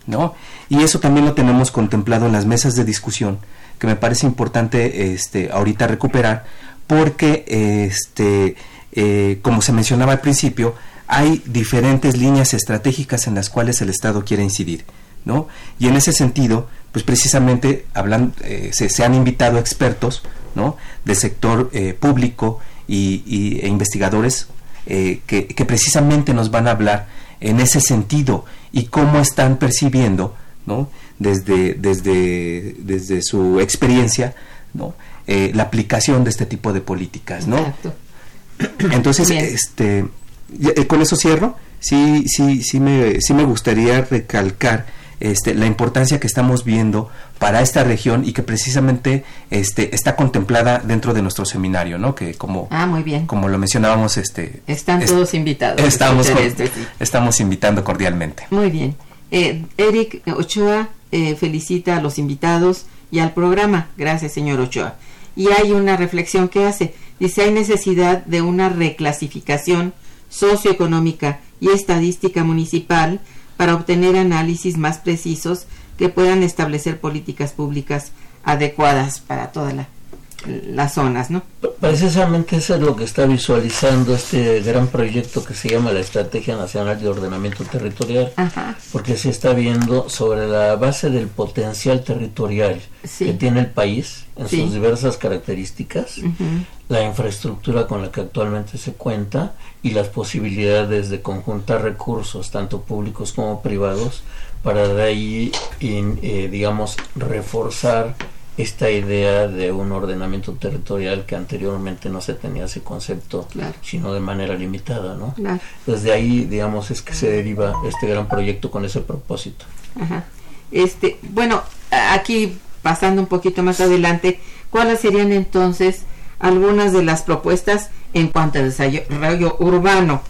¿no? Y eso también lo tenemos contemplado en las mesas de discusión, que me parece importante este, ahorita recuperar, porque este, eh, como se mencionaba al principio, hay diferentes líneas estratégicas en las cuales el Estado quiere incidir, ¿no? Y en ese sentido, pues precisamente hablan, eh, se, han invitado expertos, ¿no? Del sector eh, público y, e investigadores que, que precisamente nos van a hablar en ese sentido y cómo están percibiendo, ¿no? Desde, desde, desde su experiencia, ¿no? Eh, la aplicación de este tipo de políticas, ¿no? Exacto. Entonces, Bien. este, eh, con eso cierro. Sí, sí, sí me, sí me gustaría recalcar este, la importancia que estamos viendo para esta región y que precisamente este, está contemplada dentro de nuestro seminario, ¿no? Que como, Ah, muy bien. como lo mencionábamos, este, Están es- todos invitados. estamos, escuchar con- esto, sí. estamos invitando cordialmente. Muy bien. Eh, Eric Ochoa eh, felicita a los invitados y al programa. Gracias, señor Ochoa. Y hay una reflexión que hace. Dice, hay necesidad de una reclasificación socioeconómica y estadística municipal para obtener análisis más precisos que puedan establecer políticas públicas adecuadas para todas la- las zonas, ¿no? Precisamente eso es lo que está visualizando este gran proyecto que se llama la Estrategia Nacional de Ordenamiento Territorial, Ajá. porque se está viendo sobre la base del potencial territorial Sí. que tiene el país en Sí. sus diversas características, la infraestructura con la que actualmente se cuenta y las posibilidades de conjuntar recursos, tanto públicos como privados, para de ahí, in- eh, digamos, reforzar esta idea de un ordenamiento territorial que anteriormente no se tenía ese concepto, Claro. sino de manera limitada, ¿no? Claro. Desde ahí, digamos, es que se deriva este gran proyecto con ese propósito. Ajá. Este, bueno, aquí pasando un poquito más adelante, ¿cuáles serían entonces algunas de las propuestas en cuanto al desarrollo urbano?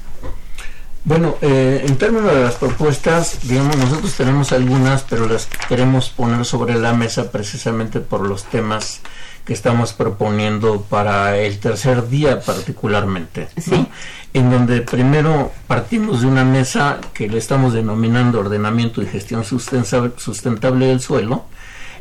Bueno, eh, en términos de las propuestas, digamos, nosotros tenemos algunas, pero las queremos poner sobre la mesa precisamente por los temas que estamos proponiendo para el tercer día particularmente, ¿sí? en donde primero partimos de una mesa que le estamos denominando ordenamiento y gestión sustentable del suelo,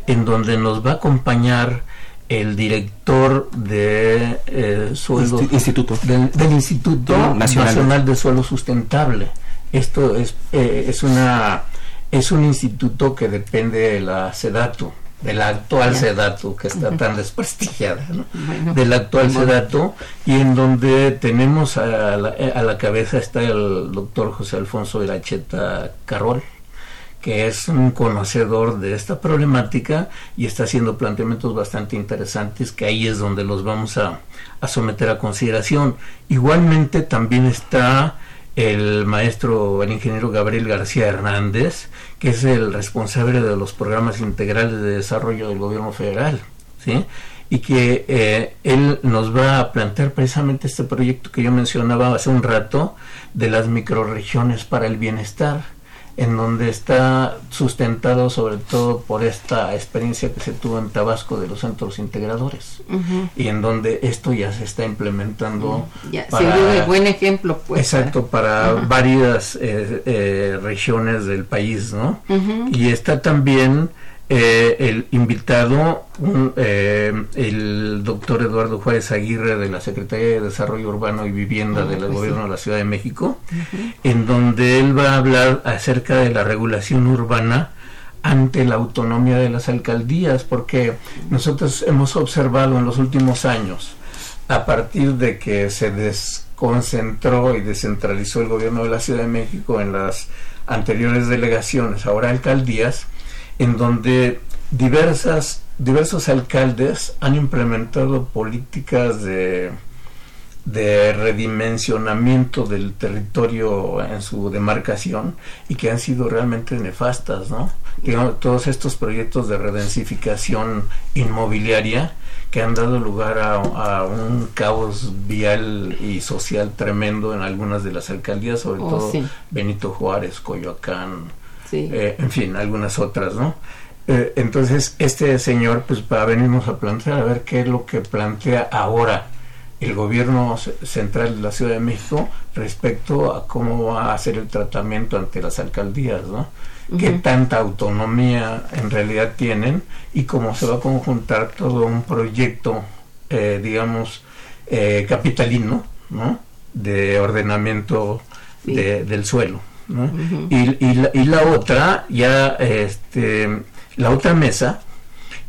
en donde nos va a acompañar el director de eh, suelo instituto del, Instituto Nacional. de Suelo Sustentable. Esto es eh, es una es un instituto que depende de la SEDATU, de la actual SEDATU que está tan desprestigiada, ¿no? del actual SEDATU y en donde tenemos a la, a la cabeza está el doctor José Alfonso Iracheta Carrol que es un conocedor de esta problemática y está haciendo planteamientos bastante interesantes que ahí es donde los vamos a, someter a consideración. Igualmente también está el maestro, el ingeniero Gabriel García Hernández, que es el responsable de los programas integrales de desarrollo del gobierno federal, ¿sí? y que eh, él nos va a plantear precisamente este proyecto que yo mencionaba hace un rato de las microregiones para el bienestar en donde está sustentado sobre todo por esta experiencia que se tuvo en Tabasco de los centros integradores. Y en donde esto ya se está implementando ya, para, buen ejemplo pues exacto para varias eh, eh, regiones del país no y está también eh, el invitado, eh, el doctor Eduardo Juárez Aguirre de la Secretaría de Desarrollo Urbano y Vivienda del pues Gobierno de la Ciudad de México, en donde él va a hablar acerca de la regulación urbana ante la autonomía de las alcaldías, porque nosotros hemos observado en los últimos años, a partir de que se desconcentró y descentralizó el gobierno de la Ciudad de México en las anteriores delegaciones, ahora alcaldías, en donde diversas, diversos alcaldes han implementado políticas de, de redimensionamiento del territorio en su demarcación y que han sido realmente nefastas, ¿no? todos estos proyectos de redensificación inmobiliaria que han dado lugar a, un caos vial y social tremendo en algunas de las alcaldías, sobre oh, todo Benito Juárez, Coyoacán, eh, en fin, algunas otras, ¿no? Eh, entonces, este señor, pues va a venirnos a plantear a ver qué es lo que plantea ahora el gobierno central de la Ciudad de México respecto a cómo va a hacer el tratamiento ante las alcaldías, ¿no? Qué tanta autonomía en realidad tienen y cómo se va a conjuntar todo un proyecto, eh, digamos, capitalino, ¿no? De ordenamiento del suelo y, la, otra, ya este, la otra mesa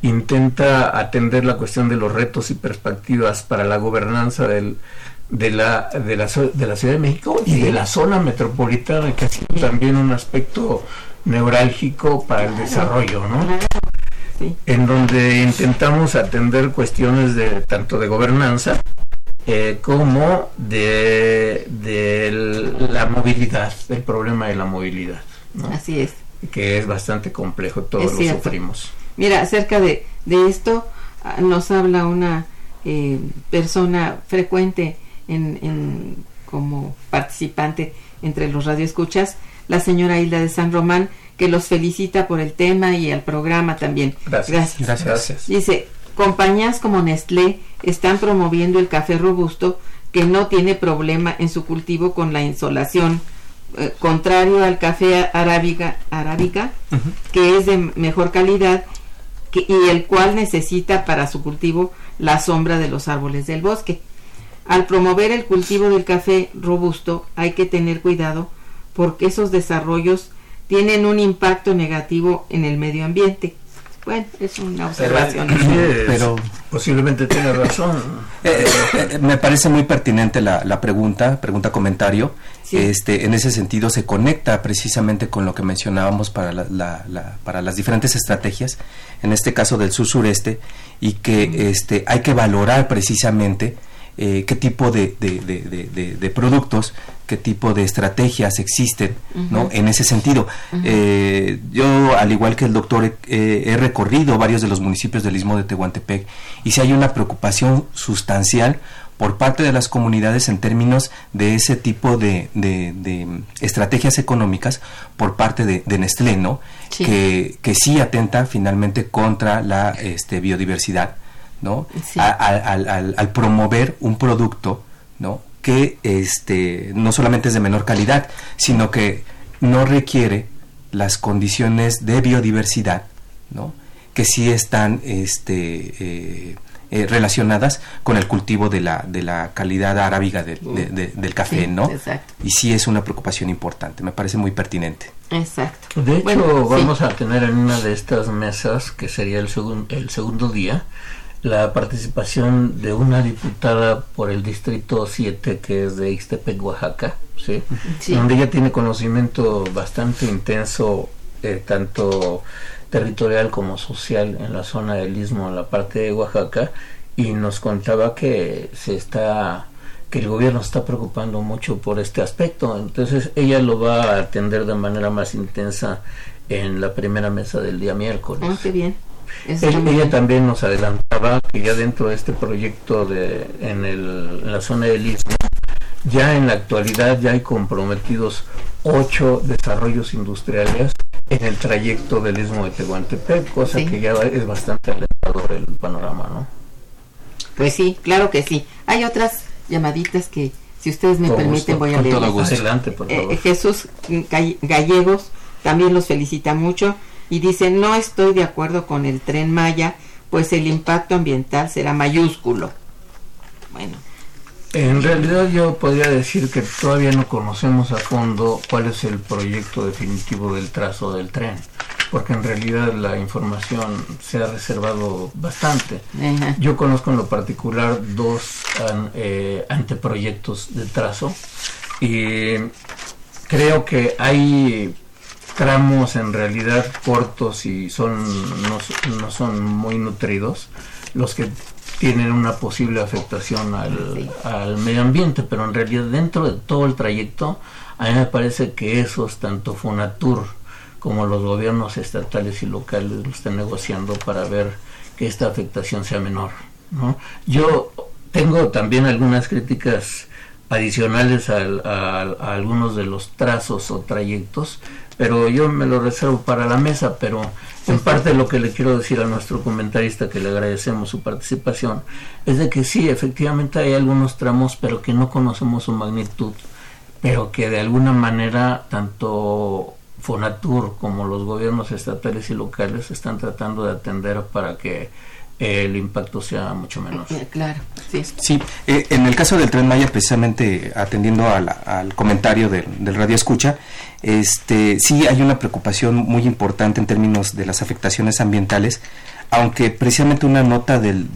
intenta atender la cuestión de los retos y perspectivas para la gobernanza del, de, la, de, la, de la Ciudad de México y de la zona metropolitana, que ha sido también un aspecto neurálgico para el desarrollo, ¿no? En donde intentamos atender cuestiones de tanto de gobernanza eh, como de, la movilidad, del problema de la movilidad. Así es. Que es bastante complejo, todos lo sufrimos. Mira, acerca de, de esto ah, nos habla una eh, persona frecuente en, en, como participante entre los radioescuchas, la señora Hilda de San Román, que los felicita por el tema y el programa también. Gracias. Gracias. Gracias. Dice, compañías como Nestlé están promoviendo el café robusto que no tiene problema en su cultivo con la insolación, eh, contrario al café arábica, arábica que es de mejor calidad y el cual necesita para su cultivo la sombra de los árboles del bosque. Al promover el cultivo del café robusto hay que tener cuidado porque esos desarrollos tienen un impacto negativo en el medio ambiente bueno, es una observación. Pero, posiblemente tiene razón. Eh, eh, me parece muy pertinente la, la pregunta, pregunta comentario. Este, en ese sentido se conecta precisamente con lo que mencionábamos para, la, para las diferentes estrategias, en este caso del sur sureste, y que este, hay que valorar precisamente eh, qué tipo de, de, de, de, productos, qué tipo de estrategias existen, ¿no? En ese sentido, eh, yo, al igual que el doctor, he recorrido varios de los municipios del Istmo de Tehuantepec y si hay una preocupación sustancial por parte de las comunidades en términos de ese tipo de, de, estrategias económicas por parte de, Nestlé, ¿no? Que, que sí atenta finalmente contra la este, biodiversidad, ¿no? Al, al, promover un producto, ¿no? Que este, no solamente es de menor calidad, sino que no requiere las condiciones de biodiversidad, ¿no? Que sí están este, eh, eh, relacionadas con el cultivo de la, de la calidad arábiga del café, ¿no? Exacto. Y sí es una preocupación importante, me parece muy pertinente. Exacto. De hecho, vamos a tener en una de estas mesas, que sería el, el segundo día, la participación de una diputada por el distrito 7 que es de Ixtepec, Oaxaca, ¿sí? donde ella tiene conocimiento bastante intenso, eh, tanto territorial como social en la zona del istmo, en la parte de Oaxaca, y nos contaba que se está que el gobierno está preocupando mucho por este aspecto. Entonces ella lo va a atender de manera más intensa en la primera mesa del día miércoles. Ah, qué bien. Ella también nos adelantaba que ya dentro de este proyecto de en, el, en la zona del istmo, ya en la actualidad ya hay comprometidos ocho desarrollos industriales en el trayecto del istmo de Tehuantepec, cosa que ya es bastante alentador el panorama, ¿no? Pues sí, claro que sí. Hay otras llamaditas que, si ustedes me permiten, voy a leer. Adelante, por favor. Eh, Jesús Gallegos también los felicita mucho y dice, no estoy de acuerdo con el tren Maya, pues el impacto ambiental será mayúsculo. Bueno, en realidad yo podría decir que todavía no conocemos a fondo cuál es el proyecto definitivo del trazo del tren, porque en realidad la información se ha reservado bastante. Yo conozco en lo particular dos eh, anteproyectos de trazo y creo que hay tramos en realidad cortos y son no, no son muy nutridos los que tienen una posible afectación al, medio ambiente, pero en realidad dentro de todo el trayecto, a mí me parece que esos, tanto Fonatur como los gobiernos estatales y locales, lo están negociando para ver que esta afectación sea menor. ¿no? Yo tengo también algunas críticas adicionales a, algunos de los trazos o trayectos, pero yo me lo reservo para la mesa, pero en parte lo que le quiero decir a nuestro comentarista, que le agradecemos su participación, es de que sí, efectivamente hay algunos tramos, pero que no conocemos su magnitud, pero que de alguna manera tanto Fonatur como los gobiernos estatales y locales están tratando de atender para que el impacto sea mucho menor. Eh, *laughs* claro, sí. Sí, eh, en el caso del Tren Maya, precisamente atendiendo al comentario del Radio Escucha, este, sí hay una preocupación muy importante en términos de las afectaciones ambientales, aunque precisamente una nota del,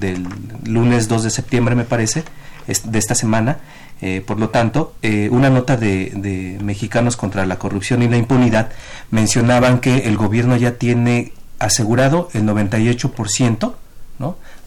lunes 2 de septiembre, me parece, de esta semana, eh, por lo tanto, una nota de, de, Mexicanos contra la Corrupción y la Impunidad mencionaban que el gobierno ya tiene asegurado el 98% ¿no?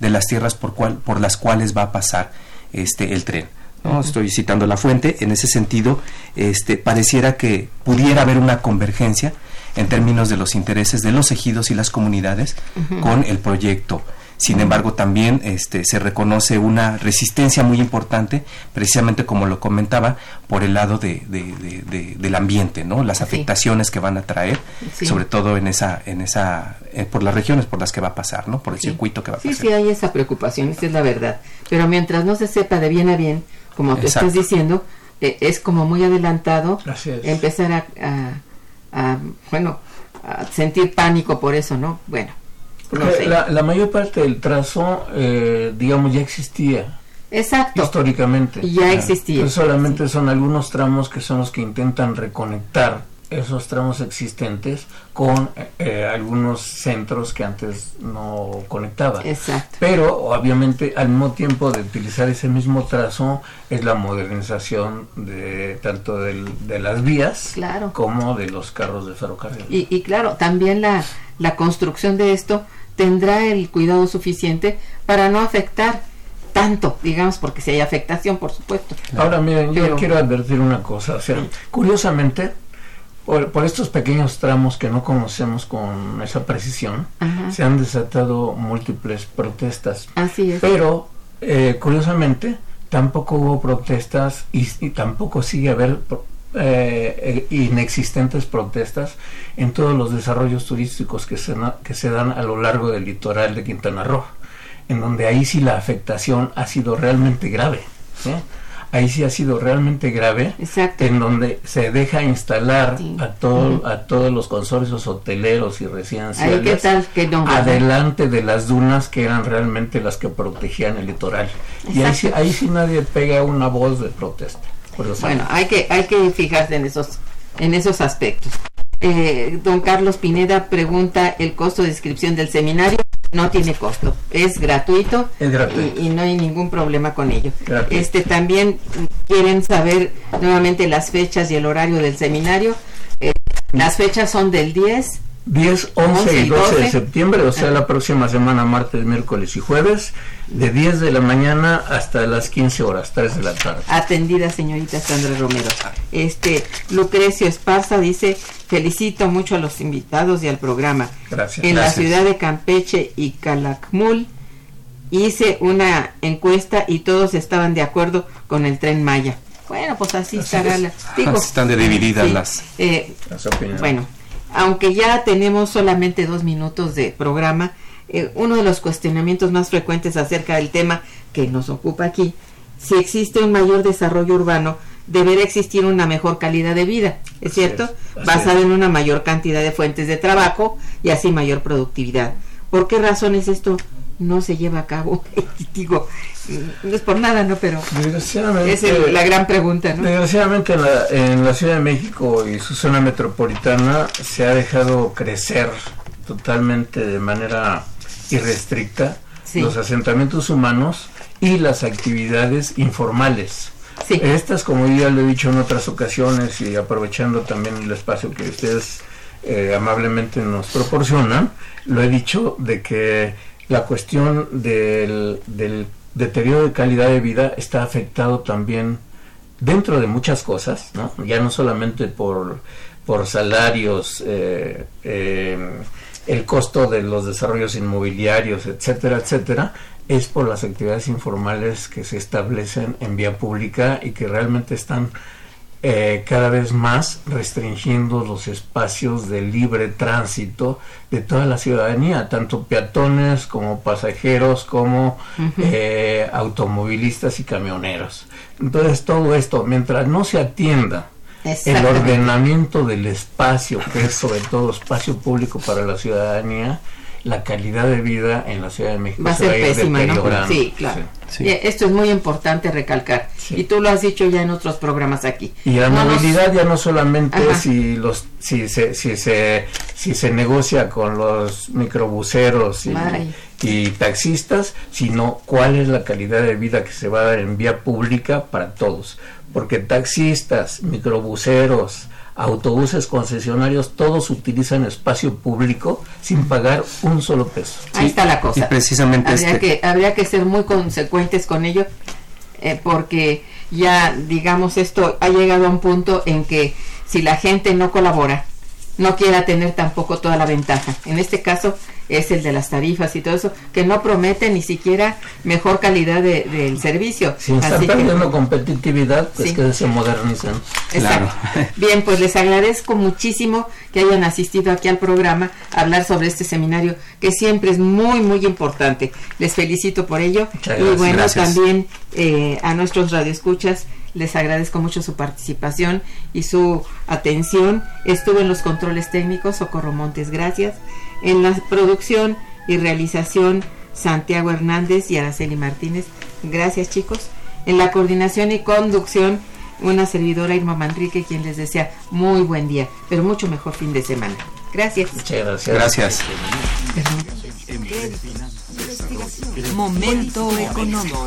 De las tierras por, cual, por las cuales va a pasar este, el tren. ¿no? Estoy citando la fuente, en ese sentido, este, pareciera que pudiera haber una convergencia en términos de los intereses de los ejidos y las comunidades con el proyecto sin embargo, también este, se reconoce una resistencia muy importante, precisamente como lo comentaba, por el lado de, del ambiente, ¿no? Las afectaciones que van a traer, sobre todo en esa, en esa, eh, por las regiones por las que va a pasar, ¿no? Por el circuito que va a pasar. Sí, sí, hay esa preocupación, esa es la verdad. Pero mientras no se sepa de bien a bien, como te estás diciendo, eh, es como muy adelantado empezar a, a, bueno, a sentir pánico por eso, ¿no? Bueno la, mayor parte del trazo, eh, digamos, ya existía. Exacto. Históricamente. Ya existía. solamente son algunos tramos que son los que intentan reconectar esos tramos existentes con eh, algunos centros que antes no conectaban. Exacto. Pero obviamente al mismo tiempo de utilizar ese mismo trazo es la modernización de tanto de las vías como de los carros de ferrocarril. Y, y claro, también la, la construcción de esto tendrá el cuidado suficiente para no afectar tanto, digamos, porque si hay afectación, por supuesto. Ahora miren, yo quiero advertir una cosa, o sea, curiosamente, por, por estos pequeños tramos que no conocemos con esa precisión, Ajá. se han desatado múltiples protestas. Así es. Pero, eh, curiosamente, tampoco hubo protestas y, y tampoco sigue haber pro- eh, eh, inexistentes protestas en todos los desarrollos turísticos que se, que se dan a lo largo del litoral de Quintana Roo, en donde ahí sí la afectación ha sido realmente grave. ¿sí? Ahí sí ha sido realmente grave, Exacto. en donde se deja instalar Sí. a, todo, a todos los consorcios hoteleros y residenciales qué adelante de las dunas que eran realmente las que protegían el litoral. Y ahí sí, ahí sí nadie pega una voz de protesta. Bueno, hay que, hay que fijarse en esos, en esos aspectos. Eh, don Carlos Pineda pregunta el costo de inscripción del seminario. No tiene costo, es gratuito, Es gratuito. Y, y no hay ningún problema con ello. Gratuito. Este también quieren saber nuevamente las fechas y el horario del seminario. Eh, las fechas son del 10 10, 11 11 y y 12 de 12. septiembre, o sea, Ajá. la próxima semana, martes, miércoles y jueves, de 10 de la mañana hasta las 15 horas, 3 de la tarde. Atendida señorita Sandra Romero. Este Lucrecio Esparza dice, felicito mucho a los invitados y al programa. Gracias. En Gracias. la ciudad de Campeche y Calakmul hice una encuesta y todos estaban de acuerdo con el tren Maya. Bueno, pues así, estará es. la... Están de divididas las- eh, Las opiniones. bueno, aunque ya tenemos solamente dos minutos de programa, eh, uno de los cuestionamientos más frecuentes acerca del tema que nos ocupa aquí, si existe un mayor desarrollo urbano, deberá existir una mejor calidad de vida, ¿es Así cierto? es, Basada es. en una mayor cantidad de fuentes de trabajo y así mayor productividad. ¿Por qué razones esto no se lleva a cabo? *laughs* Digo, no es por nada, ¿no? Pero Desgraciadamente, es el- la gran pregunta, ¿no? Desgraciadamente en la, en la Ciudad de México y su zona metropolitana se ha dejado crecer totalmente de manera irrestricta Sí. los asentamientos humanos y las actividades informales. Sí. Estas, como ya lo he dicho en otras ocasiones y aprovechando también el espacio que ustedes eh, amablemente nos proporcionan, lo he dicho de que la cuestión del, del deterioro de calidad de vida está afectado también dentro de muchas cosas, ¿no? ya no solamente por, por salarios, eh, eh, el costo de los desarrollos inmobiliarios, etcétera, etcétera, es por las actividades informales que se establecen en vía pública y que realmente están eh, cada vez más restringiendo los espacios de libre tránsito de toda la ciudadanía, tanto peatones como pasajeros, como eh, automovilistas y camioneros. Entonces todo esto, mientras no se atienda el ordenamiento del espacio, que es sobre todo espacio público para la ciudadanía, la calidad de vida en la Ciudad de México va a se va ser pésima, ¿no? Sí, claro. Sí. Y esto es muy importante recalcar. Sí. Y tú lo has dicho ya en otros programas aquí. Y la No nos- movilidad ya no solamente Ajá. si los si se si se si se negocia con los microbuseros y. y taxistas, sino cuál es la calidad de vida que se va a dar en vía pública para todos, porque taxistas, microbuseros, autobuses concesionarios, todos utilizan espacio público sin pagar un solo peso. Ahí está la cosa. y precisamente habría, este- que, habría que ser muy consecuentes con ello, eh, porque ya, digamos, esto ha llegado a un punto en que si la gente no colabora, no quiera tener tampoco toda la ventaja. En este caso es el de las tarifas y todo eso, que no promete ni siquiera mejor calidad de- del servicio. Si están Así que- perdiendo competitividad, pues Sí. que se modernicen. Exacto. Claro. *laughs* Bien, pues les agradezco muchísimo que hayan asistido aquí al programa a hablar sobre este seminario que siempre es muy, muy importante. Les felicito por ello. Muchas y gracias. bueno, Gracias. también eh, a nuestros radioescuchas les agradezco mucho su participación y su atención. Estuve en los controles técnicos, Socorro Montes, gracias. En la producción y realización, Santiago Hernández y Araceli Martínez. Gracias, chicos. En la coordinación y conducción, una servidora Irma Manrique, quien les desea muy buen día, pero mucho mejor fin de semana. Gracias. Muchas gracias. Gracias. Momento económico.